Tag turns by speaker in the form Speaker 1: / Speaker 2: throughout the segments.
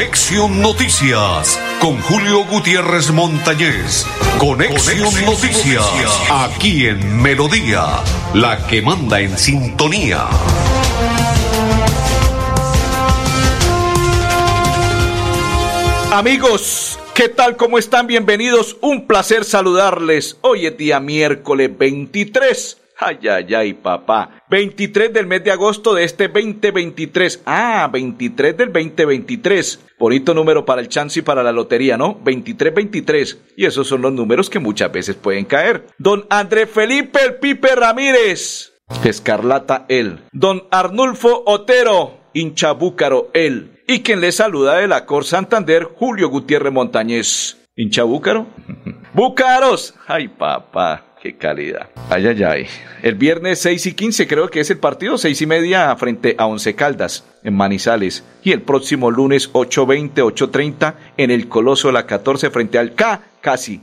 Speaker 1: Conexión Noticias con Julio Gutiérrez Montañez. Conexión, Noticias, aquí en Melodía, la que manda en sintonía.
Speaker 2: Amigos, ¿qué tal? ¿Cómo están? Bienvenidos. Un placer saludarles. Hoy es día miércoles 23 Ay, ay, ay, papá. 23 del mes de agosto de este 2023. Ah, 23 del 2023. Bonito número para el chance y para la lotería, ¿no? 2323. Y esos son los números que muchas veces pueden caer. Don André Felipe El Pipe Ramírez. Escarlata él. Don Arnulfo Otero. Hincha Búcaro él. Y quien le saluda de la Cor Santander, Julio Gutiérrez Montañez. ¿Hincha Búcaro? ¡Búcaros! Ay, papá. Qué calidad. Ay, ay, ay. El viernes 6 y 15 creo que es el partido, 6 y media frente a Once Caldas en Manizales. Y el próximo lunes 8.20, 8.30 en el Coloso de la 14 frente al K, casi.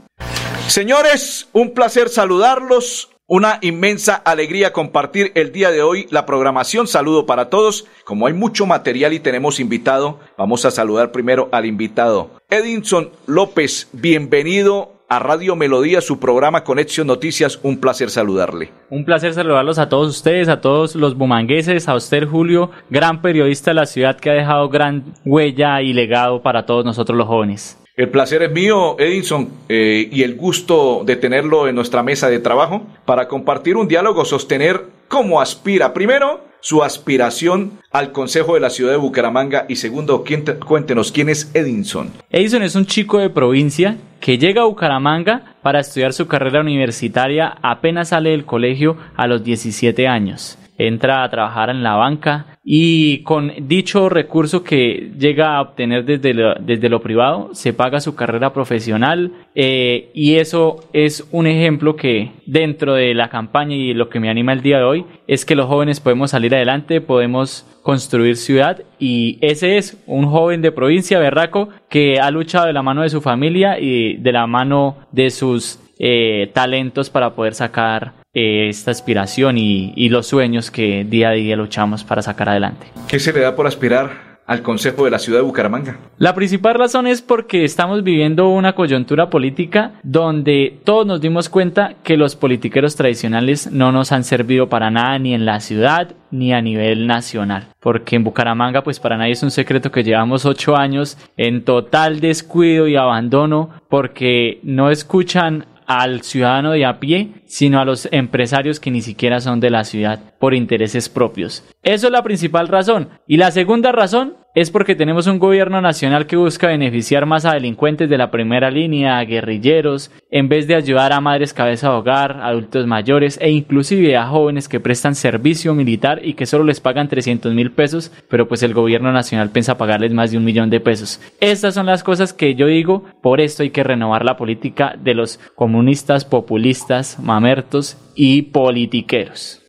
Speaker 2: Señores, un placer saludarlos. Una inmensa alegría compartir el día de hoy la programación. Saludo para todos. Como hay mucho material y tenemos invitado, vamos a saludar primero al invitado. Edinson López, bienvenido a Radio Melodía, su programa Conexión Noticias. Un placer saludarle.
Speaker 3: Un placer saludarlos a todos ustedes, a todos los bumangueses, a usted Julio, gran periodista de la ciudad que ha dejado gran huella y legado para todos nosotros los jóvenes.
Speaker 2: El placer es mío, Edinson, eh, y el gusto de tenerlo en nuestra mesa de trabajo para compartir un diálogo, sostener cómo aspira. Primero, su aspiración al Consejo de la Ciudad de Bucaramanga y segundo, cuéntenos quién es Edinson.
Speaker 3: Edinson es un chico de provincia que llega a Bucaramanga para estudiar su carrera universitaria apenas sale del colegio a los 17 años entra a trabajar en la banca y con dicho recurso que llega a obtener desde lo, desde lo privado se paga su carrera profesional eh, y eso es un ejemplo que dentro de la campaña y lo que me anima el día de hoy es que los jóvenes podemos salir adelante, podemos construir ciudad y ese es un joven de provincia berraco que ha luchado de la mano de su familia y de la mano de sus eh, talentos para poder sacar eh, esta aspiración y, y los sueños que día a día luchamos para sacar adelante.
Speaker 2: ¿Qué se le da por aspirar al Consejo de la Ciudad de Bucaramanga?
Speaker 3: La principal razón es porque estamos viviendo una coyuntura política donde todos nos dimos cuenta que los politiqueros tradicionales no nos han servido para nada ni en la ciudad ni a nivel nacional. Porque en Bucaramanga, pues para nadie es un secreto que llevamos ocho años en total descuido y abandono porque no escuchan al ciudadano de a pie, sino a los empresarios que ni siquiera son de la ciudad por intereses propios. Eso es la principal razón. Y la segunda razón es porque tenemos un gobierno nacional que busca beneficiar más a delincuentes de la primera línea, a guerrilleros, en vez de ayudar a madres cabeza de hogar, adultos mayores e inclusive a jóvenes que prestan servicio militar y que solo les pagan 300 mil pesos, pero pues el gobierno nacional piensa pagarles más de un millón de pesos. Estas son las cosas que yo digo, por esto hay que renovar la política de los comunistas, populistas, mamertos y politiqueros.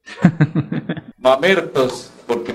Speaker 2: mamertos, ¿por qué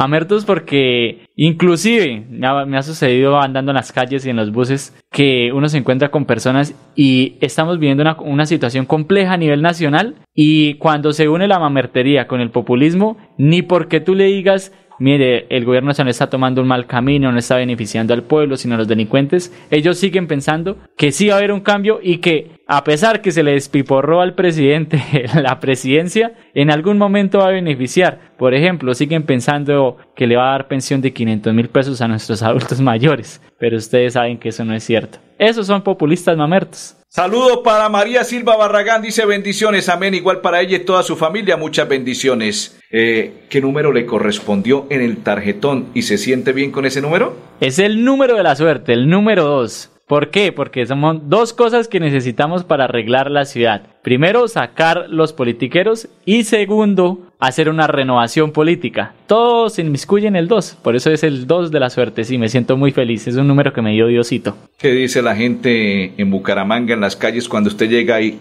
Speaker 2: Mamertos
Speaker 3: porque inclusive me ha, sucedido andando en las calles y en los buses que uno se encuentra con personas y estamos viviendo una, una situación compleja a nivel nacional y cuando se une la mamertería con el populismo, ni porque tú le digas mire, el gobierno nacional está tomando un mal camino, no está beneficiando al pueblo, sino a los delincuentes, ellos siguen pensando que sí va a haber un cambio y que a pesar que se le despiporró al presidente la presidencia, en algún momento va a beneficiar. Por ejemplo, siguen pensando que le va a dar pensión de 500 mil pesos a nuestros adultos mayores, pero ustedes saben que eso no es cierto. Esos son populistas mamertos.
Speaker 2: Saludo para María Silva Barragán, dice bendiciones, amén, igual para ella y toda su familia, muchas bendiciones. Eh, ¿Qué número le correspondió en el tarjetón y se siente bien con ese número?
Speaker 3: Es el número de la suerte, el número dos. ¿Por qué? Porque son dos cosas que necesitamos para arreglar la ciudad. Primero, sacar los politiqueros y segundo, hacer una renovación política. Todos se inmiscuyen el 2, por eso es el 2 de la suerte. Sí, me siento muy feliz, es un número que me dio Diosito.
Speaker 2: ¿Qué dice la gente en Bucaramanga, en las calles, cuando usted llega ahí?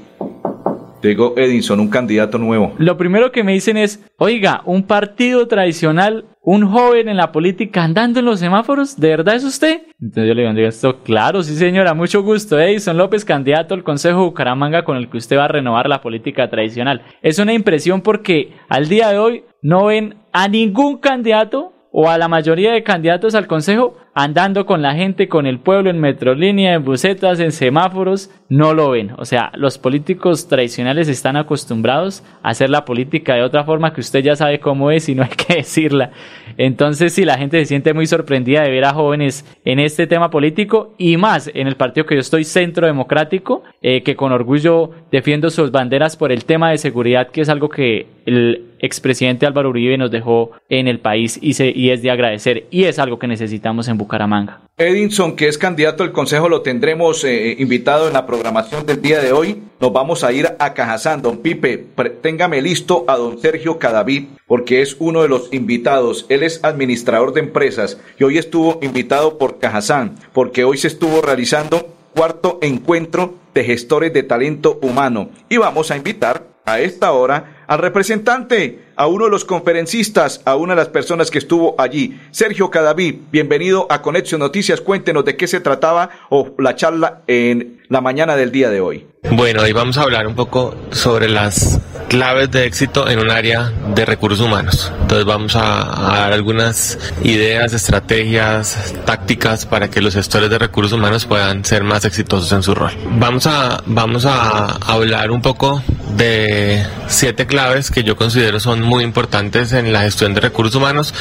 Speaker 2: Llegó Edinson, un candidato nuevo.
Speaker 3: Lo primero que me dicen es, oiga, un partido tradicional, un joven en la política andando en los semáforos, ¿de verdad es usted? Entonces yo le digo, esto, claro, sí señora, mucho gusto. Edison López, candidato al Consejo Bucaramanga con el que usted va a renovar la política tradicional. Es una impresión porque al día de hoy no ven a ningún candidato o a la mayoría de candidatos al Consejo andando con la gente, con el pueblo en metrolínea, en busetas, en semáforos, no lo ven. O sea, los políticos tradicionales están acostumbrados a hacer la política de otra forma que usted ya sabe cómo es y no hay que decirla. Entonces, si la gente se siente muy sorprendida de ver a jóvenes en este tema político y más en el partido que yo estoy, Centro Democrático, eh, que con orgullo defiendo sus banderas por el tema de seguridad, que es algo que el expresidente Álvaro Uribe nos dejó en el país y, es de agradecer y es algo que necesitamos en Bucaramanga.
Speaker 2: Edinson, que es candidato al Consejo, lo tendremos eh, invitado en la programación del día de hoy. Nos vamos a ir a Cajazán. Don Pipe, téngame listo a don Sergio Cadavid, porque es uno de los invitados. Él es administrador de empresas y hoy estuvo invitado por Cajazán, porque hoy se estuvo realizando cuarto encuentro de gestores de talento humano. Y vamos a invitar a esta hora al representante, a uno de los conferencistas, a una de las personas que estuvo allí. Sergio Cadaví, bienvenido a Conexión Noticias. Cuéntenos de qué se trataba o la charla en la mañana del día de hoy.
Speaker 4: Bueno, hoy vamos a hablar un poco sobre las claves de éxito en un área de recursos humanos. Entonces vamos a, dar algunas ideas, estrategias, tácticas para que los gestores de recursos humanos puedan ser más exitosos en su rol. Vamos a, vamos a hablar un poco de siete claves que yo considero son muy importantes en la gestión de recursos humanos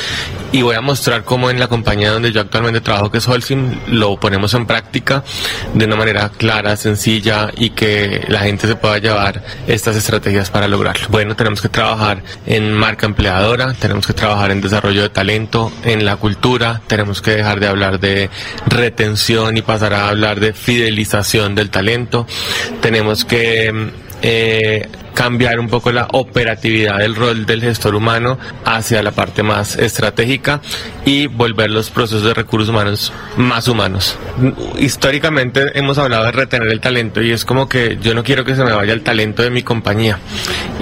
Speaker 4: y voy a mostrar cómo en la compañía donde yo actualmente trabajo, que es Holcim, lo ponemos en práctica de una manera clara, sencilla y que la gente se pueda llevar estas estrategias para lograrlo. Bueno, tenemos que trabajar en marca empleadora, tenemos que trabajar en desarrollo de talento, en la cultura, tenemos que dejar de hablar de retención y pasar a hablar de fidelización del talento, tenemos que eh, cambiar un poco la operatividad del rol del gestor humano hacia la parte más estratégica y volver los procesos de recursos humanos más humanos. Históricamente hemos hablado de retener el talento y es como que yo no quiero que se me vaya el talento de mi compañía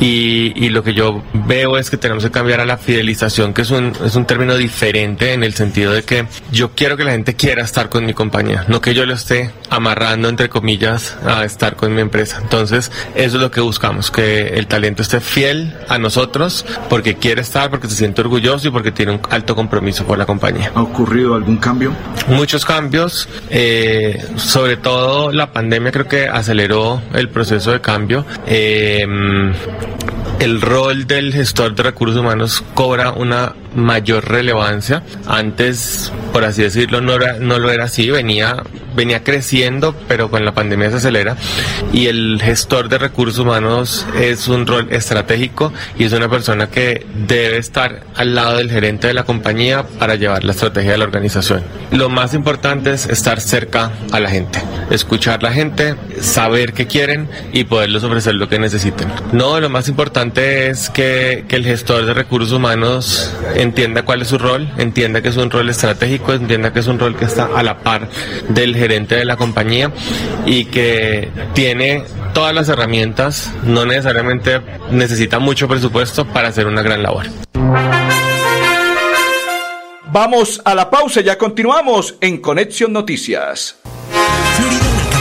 Speaker 4: y, y lo que yo veo es que tenemos que cambiar a la fidelización que es un, es un término diferente en el sentido de que yo quiero que la gente quiera estar con mi compañía, no que yo lo esté amarrando entre comillas a estar con mi empresa. Entonces eso es lo que buscamos, que el talento esté fiel a nosotros porque quiere estar, porque se siente orgulloso y porque tiene un alto compromiso por la compañía.
Speaker 2: ¿Ha ocurrido algún cambio?
Speaker 4: Muchos cambios, eh, sobre todo la pandemia creo que aceleró el proceso de cambio. Eh, el rol del gestor de recursos humanos cobra una mayor relevancia. Antes, por así decirlo, no, era, no lo era así, venía, venía creciendo, pero con la pandemia se acelera. Y el gestor de recursos humanos es un rol estratégico y es una persona que debe estar al lado del gerente de la compañía para llevar la estrategia de la organización. Lo más importante es estar cerca a la gente, escuchar a la gente, saber qué quieren y poderles ofrecer lo que necesiten. No, lo más importante es que, que el gestor de recursos humanos entienda cuál es su rol, entienda que es un rol estratégico, entienda que es un rol que está a la par del gerente de la compañía y que tiene todas las herramientas, no necesariamente necesita mucho presupuesto para hacer una gran labor.
Speaker 2: Vamos a la pausa, ya continuamos en Conexión Noticias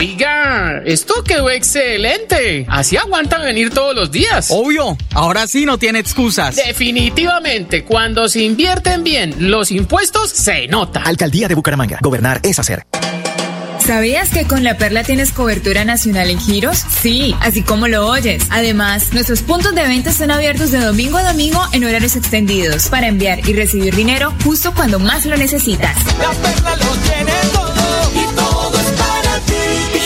Speaker 5: Oiga, esto quedó excelente. Así aguantan venir todos los días.
Speaker 6: Obvio, ahora sí no tiene excusas.
Speaker 5: Definitivamente, cuando se invierten bien los impuestos, se nota.
Speaker 7: Alcaldía de Bucaramanga. Gobernar es hacer.
Speaker 8: ¿Sabías que con La Perla tienes cobertura nacional en giros? Sí, así como lo oyes. Además, nuestros puntos de venta están abiertos de domingo a domingo en horarios extendidos para enviar y recibir dinero justo cuando más lo necesitas.
Speaker 9: La perla lo tiene todo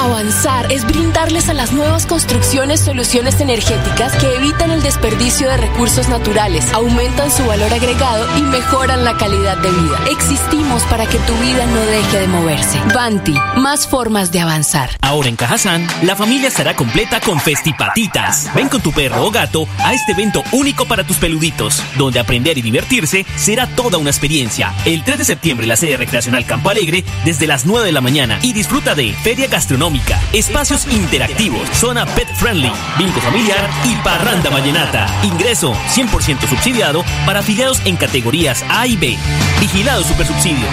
Speaker 10: Avanzar es brindarles a las nuevas construcciones soluciones energéticas que evitan el desperdicio de recursos naturales, aumentan su valor agregado y mejoran la calidad de vida. Existimos para que tu vida no deje de moverse. Banti, más formas de avanzar.
Speaker 11: Ahora en Cajazán, la familia estará completa con festipatitas. Ven con tu perro o gato a este evento único para tus peluditos, donde aprender y divertirse será toda una experiencia. El 3 de septiembre la sede recreacional Campo Alegre desde las 9 de la mañana y disfruta de feria gastronómica, espacios interactivos, zona pet friendly, bingo familiar y parranda vallenata. Ingreso 100% subsidiado para afiliados en categorías A y B. Vigilado Supersubsidio.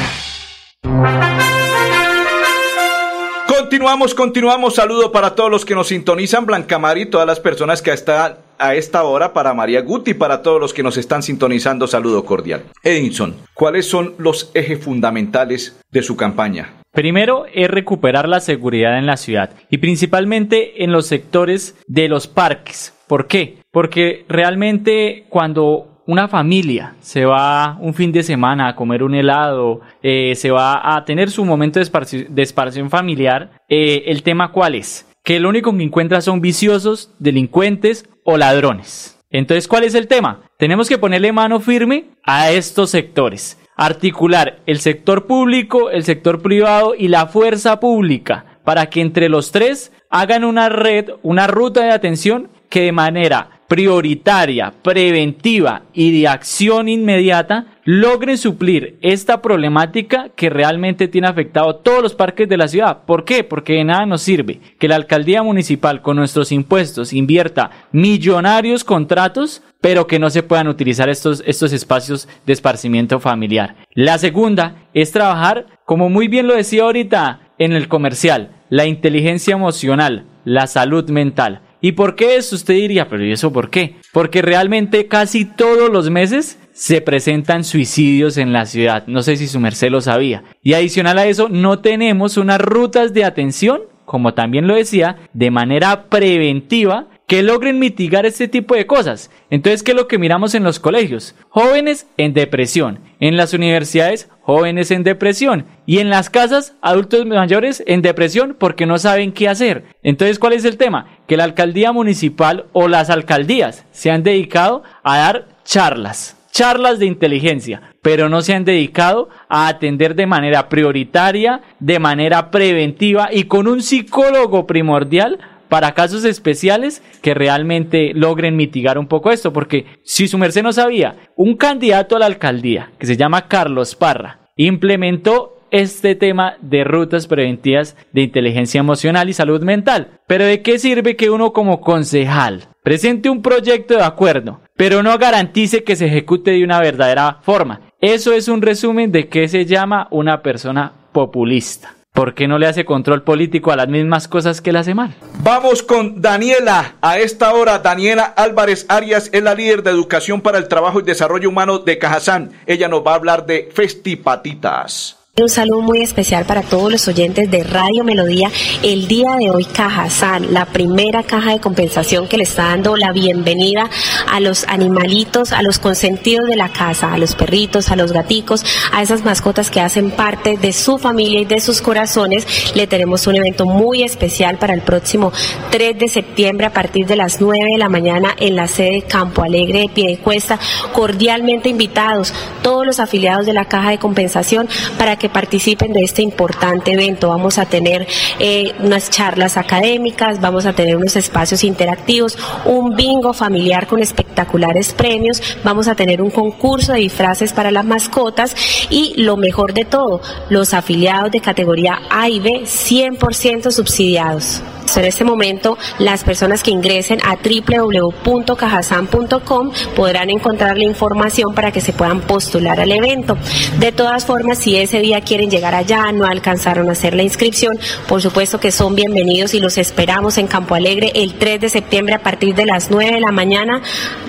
Speaker 2: Continuamos, continuamos. Saludo para todos los que nos sintonizan, Blanca Mari, todas las personas que están a esta hora, para María Guti, para todos los que nos están sintonizando, saludo cordial. Edinson, ¿cuáles son los ejes fundamentales de su campaña?
Speaker 3: Primero es recuperar la seguridad en la ciudad y principalmente en los sectores de los parques. ¿Por qué? Porque realmente cuando una familia se va un fin de semana a comer un helado, eh, se va a tener su momento de, esparci- familiar, eh, el tema cuál es? Que lo único que encuentra son viciosos, delincuentes o ladrones. Entonces, ¿cuál es el tema? Tenemos que ponerle mano firme a estos sectores. Articular el sector público, el sector privado y la fuerza pública para que entre los tres hagan una red, una ruta de atención que de manera prioritaria, preventiva y de acción inmediata logren suplir esta problemática que realmente tiene afectado todos los parques de la ciudad. ¿Por qué? Porque de nada nos sirve que la alcaldía municipal con nuestros impuestos invierta millonarios contratos pero que no se puedan utilizar estos, estos espacios de esparcimiento familiar. La segunda es trabajar, como muy bien lo decía ahorita en el comercial, la inteligencia emocional, la salud mental. ¿Y por qué eso? Usted diría, pero ¿y eso por qué? Porque realmente casi todos los meses se presentan suicidios en la ciudad. No sé si su merced lo sabía. Y adicional a eso, no tenemos unas rutas de atención, como también lo decía, de manera preventiva que logren mitigar este tipo de cosas. Entonces, ¿qué es lo que miramos en los colegios? Jóvenes en depresión. En las universidades, jóvenes en depresión. Y en las casas, adultos mayores en depresión porque no saben qué hacer. Entonces, ¿cuál es el tema? Que la alcaldía municipal o las alcaldías se han dedicado a dar charlas charlas de inteligencia, pero no se han dedicado a atender de manera prioritaria, de manera preventiva y con un psicólogo primordial para casos especiales que realmente logren mitigar un poco esto, porque si su merced no sabía, un candidato a la alcaldía que se llama Carlos Parra implementó este tema de rutas preventivas de inteligencia emocional y salud mental. Pero ¿de qué sirve que uno como concejal presente un proyecto de acuerdo, pero no garantice que se ejecute de una verdadera forma? Eso es un resumen de qué se llama una persona populista. ¿Por qué no le hace control político a las mismas cosas que le hace mal?
Speaker 2: Vamos con Daniela. A esta hora, Daniela Álvarez Arias es la líder de Educación para el Trabajo y Desarrollo Humano de Cajazán. Ella nos va a hablar de Festipatitas.
Speaker 12: Un saludo muy especial para todos los oyentes de Radio Melodía. El día de hoy Cajazán, la primera caja de compensación que le está dando la bienvenida a los animalitos, a los consentidos de la casa, a los perritos, a los gaticos, a esas mascotas que hacen parte de su familia y de sus corazones. Le tenemos un evento muy especial para el próximo 3 de septiembre a partir de las 9 de la mañana en la sede Campo Alegre de Piedecuesta. Cordialmente invitados todos los afiliados de la caja de compensación para que participen de este importante evento. Vamos a tener eh, unas charlas académicas, vamos a tener unos espacios interactivos, un bingo familiar con espectaculares premios, vamos a tener un concurso de disfraces para las mascotas y lo mejor de todo, los afiliados de categoría A y B 100% subsidiados. En este momento, las personas que ingresen a www.cajasan.com podrán encontrar la información para que se puedan postular al evento. De todas formas, si ese día quieren llegar allá, no alcanzaron a hacer la inscripción, por supuesto que son bienvenidos y los esperamos en Campo Alegre el 3 de septiembre a partir de las 9 de la mañana,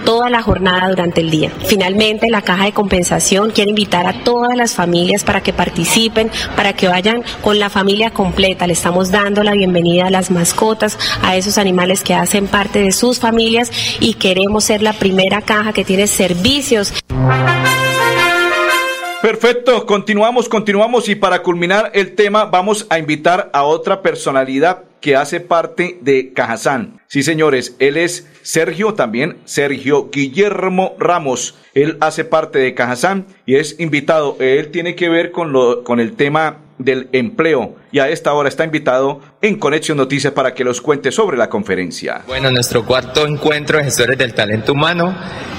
Speaker 12: toda la jornada durante el día. Finalmente, la caja de compensación quiere invitar a todas las familias para que participen, para que vayan con la familia completa. Le estamos dando la bienvenida a las a esos animales que hacen parte de sus familias y queremos ser la primera caja que tiene servicios.
Speaker 2: Perfecto, continuamos, continuamos y para culminar el tema vamos a invitar a otra personalidad que hace parte de Cajazán. Sí, señores, él es Sergio también, Sergio Guillermo Ramos. Él hace parte de Cajazán y es invitado. Él tiene que ver con, lo, con el tema del empleo y a esta hora está invitado en Conexión Noticias para que los cuente sobre la conferencia.
Speaker 13: Bueno, nuestro cuarto encuentro de gestores del talento humano,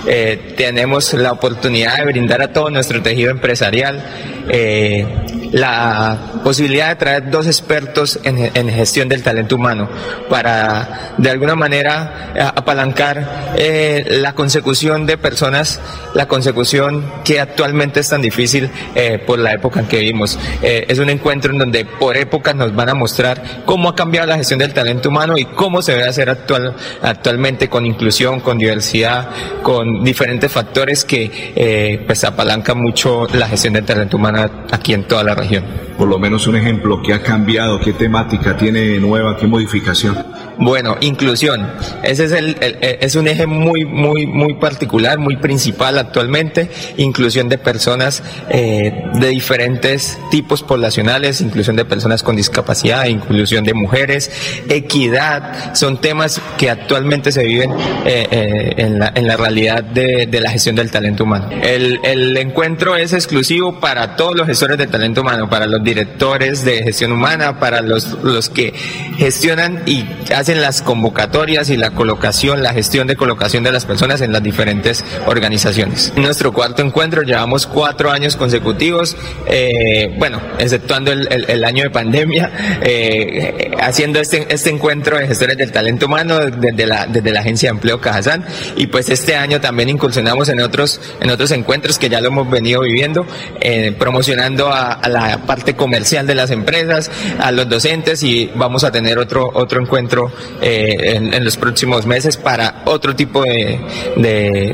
Speaker 13: eh, tenemos la oportunidad de brindar a todo nuestro tejido empresarial eh, la posibilidad de traer dos expertos en, gestión del talento humano para de alguna manera apalancar eh, la consecución de personas, la consecución que actualmente es tan difícil eh, por la época en que vivimos. Eh, es un encuentro en donde por épocas nos van a mostrar cómo ha cambiado la gestión del talento humano y cómo se debe hacer actual, actualmente con inclusión, con diversidad, con diferentes factores que pues apalancan mucho la gestión del talento humano aquí en toda la región.
Speaker 2: Por lo menos un ejemplo, ¿qué ha cambiado? ¿Qué temática tiene nueva? ¿Qué modificación?
Speaker 13: Bueno, inclusión. Ese es, el, es un eje muy, muy, muy particular, muy principal actualmente. Inclusión de personas eh, de diferentes tipos poblacionales, inclusión de personas con discapacidad, inclusión de mujeres, equidad. Son temas que actualmente se viven eh, eh, en, la, en, la, realidad de, de, la gestión del talento humano. El, el encuentro es exclusivo para todos los gestores de talento humano, para los directores de gestión humana, para los, los que gestionan y hacen las convocatorias y la colocación, la gestión de colocación de las personas en las diferentes organizaciones. En nuestro cuarto encuentro llevamos cuatro años consecutivos, eh, bueno, exceptuando el, año de pandemia, eh, haciendo este, este encuentro de gestores del talento humano desde la, desde la Agencia de Empleo Cajazán y pues este año también incursionamos en otros, en otros encuentros que ya lo hemos venido viviendo, eh, promocionando a la parte comercial de las empresas, a los docentes y vamos a tener otro, otro encuentro eh, en, los próximos meses para otro tipo de,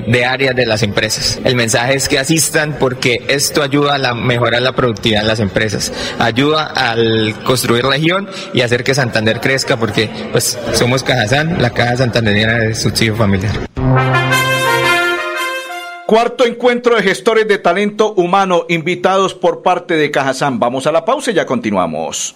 Speaker 13: de, áreas de las empresas. El mensaje es que asistan porque esto ayuda a la, mejorar la productividad en las empresas, ayuda al construir región y hacer que Santander crezca porque pues somos Cajazán, la Caja Santanderiana de Subsidio Familiar.
Speaker 2: Cuarto encuentro de gestores de talento humano invitados por parte de Cajazán. Vamos a la pausa y ya continuamos.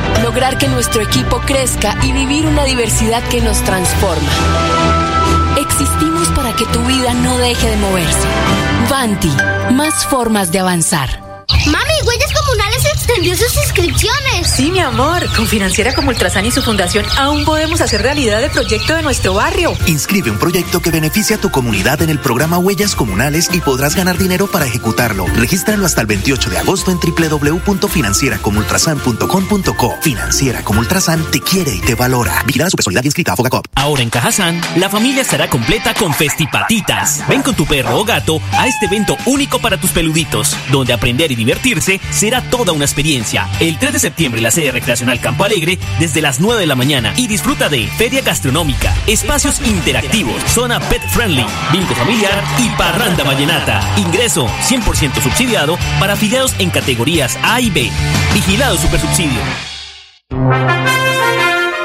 Speaker 10: lograr que nuestro equipo crezca y vivir una diversidad que nos transforma. Existimos para que tu vida no deje de moverse. Vanti, más formas de avanzar.
Speaker 14: Mami, Huellas Comunales extendió sus inscripciones.
Speaker 15: Sí, mi amor. Con Financiera como Ultrasan y su fundación aún podemos hacer realidad el proyecto de nuestro barrio.
Speaker 7: Inscribe un proyecto que beneficia a tu comunidad en el programa Huellas Comunales y podrás ganar dinero para ejecutarlo. Regístralo hasta el 28 de agosto en www.financieracomultrasan.com.co. Financiera como Ultrasan te quiere y te valora. Vigila su personalidad inscrita a Fogacop.
Speaker 11: Ahora en Cajazán, la familia estará completa con Festipatitas. Ven con tu perro o gato a este evento único para tus peluditos, donde aprender y divertirse será toda una experiencia. El 3 de septiembre la sede recreacional Campo Alegre desde las 9 de la mañana y disfruta de feria gastronómica, espacios interactivos, zona pet friendly, bingo familiar y parranda vallenata. Ingreso 100% subsidiado para afiliados en categorías A y B. Vigilado Supersubsidio.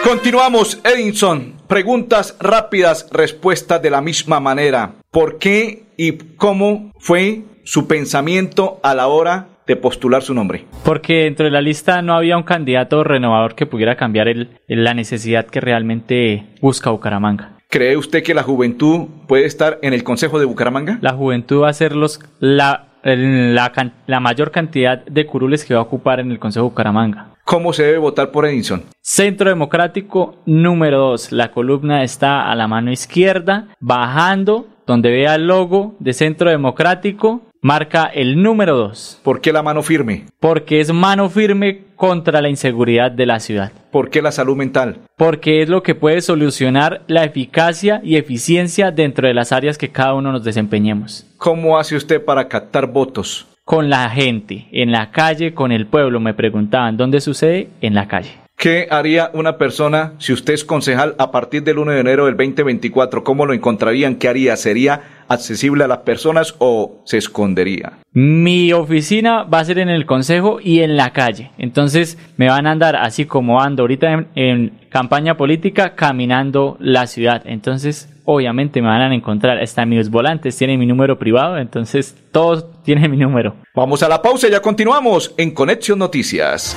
Speaker 2: Continuamos, Edinson. Preguntas rápidas, respuestas de la misma manera. ¿Por qué y cómo fue su pensamiento a la hora de postular su nombre?
Speaker 3: Porque dentro de la lista no había un candidato renovador que pudiera cambiar el, la necesidad que realmente busca Bucaramanga.
Speaker 2: ¿Cree usted que la juventud puede estar en el Consejo de Bucaramanga?
Speaker 3: La juventud va a ser los, la, la, la mayor cantidad de curules que va a ocupar en el Consejo de Bucaramanga.
Speaker 2: ¿Cómo se debe votar por Edinson?
Speaker 3: Centro Democrático número 2. La columna está a la mano izquierda, bajando, donde vea el logo de Centro Democrático, marca el número 2.
Speaker 2: ¿Por qué la mano firme?
Speaker 3: Porque es mano firme contra la inseguridad de la ciudad.
Speaker 2: ¿Por qué la salud mental?
Speaker 3: Porque es lo que puede solucionar la eficacia y eficiencia dentro de las áreas que cada uno nos desempeñemos.
Speaker 2: ¿Cómo hace usted para captar votos?
Speaker 3: Con la gente, en la calle, con el pueblo. Me preguntaban, ¿dónde sucede? En la calle.
Speaker 2: ¿Qué haría una persona si usted es concejal a partir del 1 de enero del 2024? ¿Cómo lo encontrarían? ¿Qué haría? ¿Sería accesible a las personas o se escondería?
Speaker 3: Mi oficina va a ser en el consejo y en la calle. Entonces me van a andar así como ando ahorita en, en campaña política caminando la ciudad. Entonces obviamente me van a encontrar. Están mis volantes, tienen mi número privado. Entonces todos tienen mi número.
Speaker 2: Vamos a la pausa y ya continuamos en Conexión Noticias.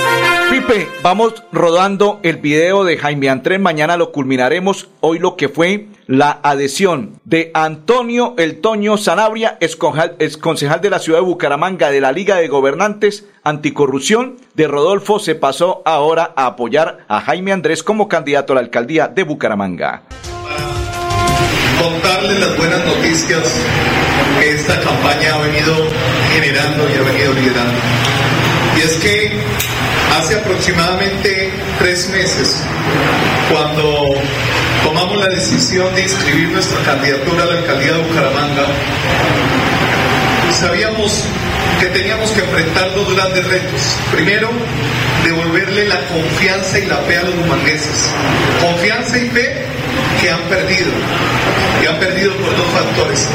Speaker 2: Pipe, vamos rodando el video de Jaime Andrés, mañana lo culminaremos, hoy lo que fue la adhesión de Antonio El Toño Sanabria, ex concejal de la ciudad de Bucaramanga de la Liga de Gobernantes Anticorrupción, de Rodolfo se pasó ahora a apoyar a Jaime Andrés como candidato a la alcaldía de Bucaramanga.
Speaker 16: Contarles las buenas noticias que esta campaña ha venido generando y ha venido liderando. Y es que hace aproximadamente tres meses, cuando tomamos la decisión de inscribir nuestra candidatura a la alcaldía de Bucaramanga, sabíamos que teníamos que enfrentar dos grandes retos. Primero, devolverle la confianza y la fe a los bumangueses. Confianza y fe que han perdido. Y han perdido por dos factores.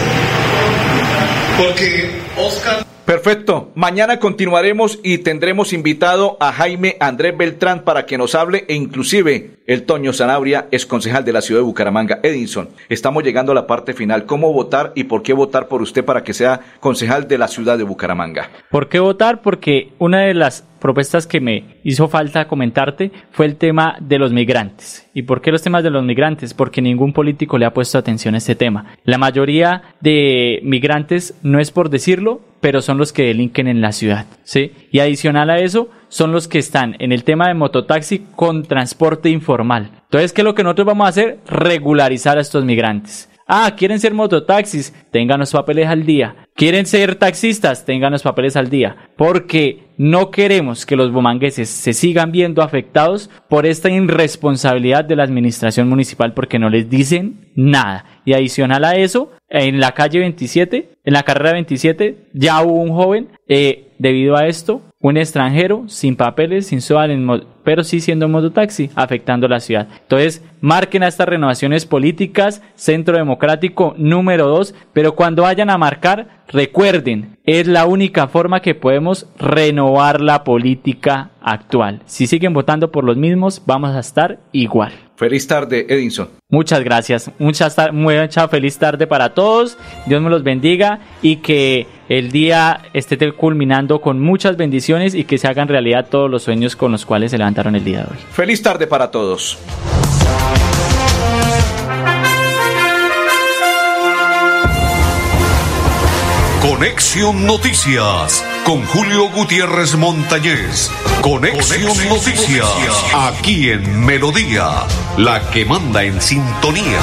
Speaker 16: Porque Oscar
Speaker 2: Perfecto. Mañana continuaremos y tendremos invitado a Jaime Andrés Beltrán para que nos hable e inclusive el Toño Sanabria es concejal de la ciudad de Bucaramanga. Edinson, estamos llegando a la parte final. ¿Cómo votar y por qué votar por usted para que sea concejal de la ciudad de Bucaramanga?
Speaker 3: ¿Por qué votar? Porque una de las propuestas que me hizo falta comentarte fue el tema de los migrantes. ¿Y por qué los temas de los migrantes? Porque ningún político le ha puesto atención a este tema. La mayoría de migrantes, no es por decirlo, pero son los que delinquen en la ciudad, ¿sí? Y adicional a eso, son los que están en el tema de mototaxi con transporte informal. Entonces, ¿qué es lo que nosotros vamos a hacer? Regularizar a estos migrantes. Ah, quieren ser mototaxis, tengan los papeles al día. Quieren ser taxistas, tengan los papeles al día. Porque no queremos que los bumangueses se sigan viendo afectados por esta irresponsabilidad de la administración municipal porque no les dicen nada. Y adicional a eso, en la calle 27, en la carrera 27, ya hubo un joven, eh, debido a esto, un extranjero sin papeles, sin SOAL, pero sí siendo mototaxi, afectando la ciudad. Entonces, marquen a estas renovaciones políticas, Centro Democrático número 2, pero cuando vayan a marcar, recuerden, es la única forma que podemos renovar la política actual. Si siguen votando por los mismos, vamos a estar igual.
Speaker 2: Feliz tarde, Edinson.
Speaker 3: Muchas gracias. Muchas mucha feliz tarde para todos. Dios me los bendiga y que el día esté culminando con muchas bendiciones y que se hagan realidad todos los sueños con los cuales se levantaron el día de hoy.
Speaker 2: Feliz tarde para todos.
Speaker 17: Conexión Noticias con Julio Gutiérrez Montañez. Conexión, Noticias, aquí en Melodía, la que manda en sintonía.